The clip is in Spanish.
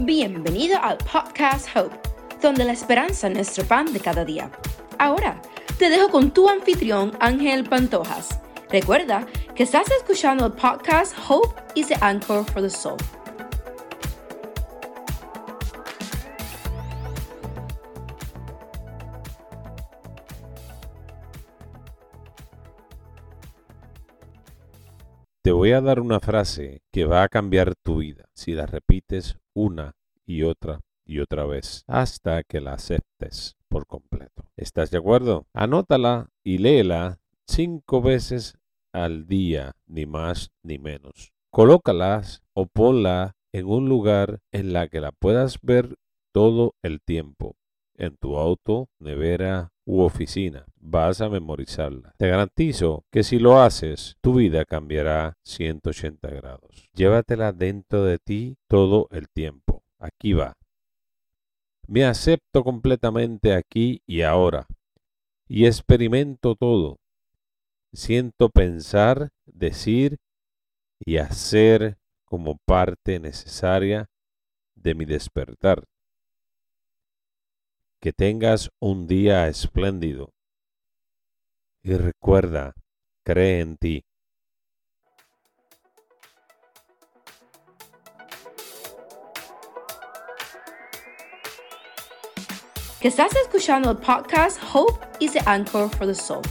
Bienvenido al podcast Hope, donde la esperanza es nuestro pan de cada día. Ahora, te dejo con tu anfitrión Ángel Pantojas. Recuerda que estás escuchando el podcast Hope is the Anchor for the Soul. Te voy a dar una frase que va a cambiar tu vida si la repites una y otra y otra vez hasta que la aceptes por completo. ¿Estás de acuerdo? Anótala y léela cinco veces al día, ni más ni menos. Colócalas o ponla en un lugar en la que la puedas ver todo el tiempo, en tu auto, nevera u oficina. Vas a memorizarla. Te garantizo que si lo haces, tu vida cambiará 180 grados. Llévatela dentro de ti todo el tiempo. Aquí va. Me acepto completamente aquí y ahora. Y experimento todo. Siento pensar, decir y hacer como parte necesaria de mi despertar. Que tengas un día espléndido. Y recuerda, cree en ti. Estás escuchando el podcast Hope is the Anchor for the Soul.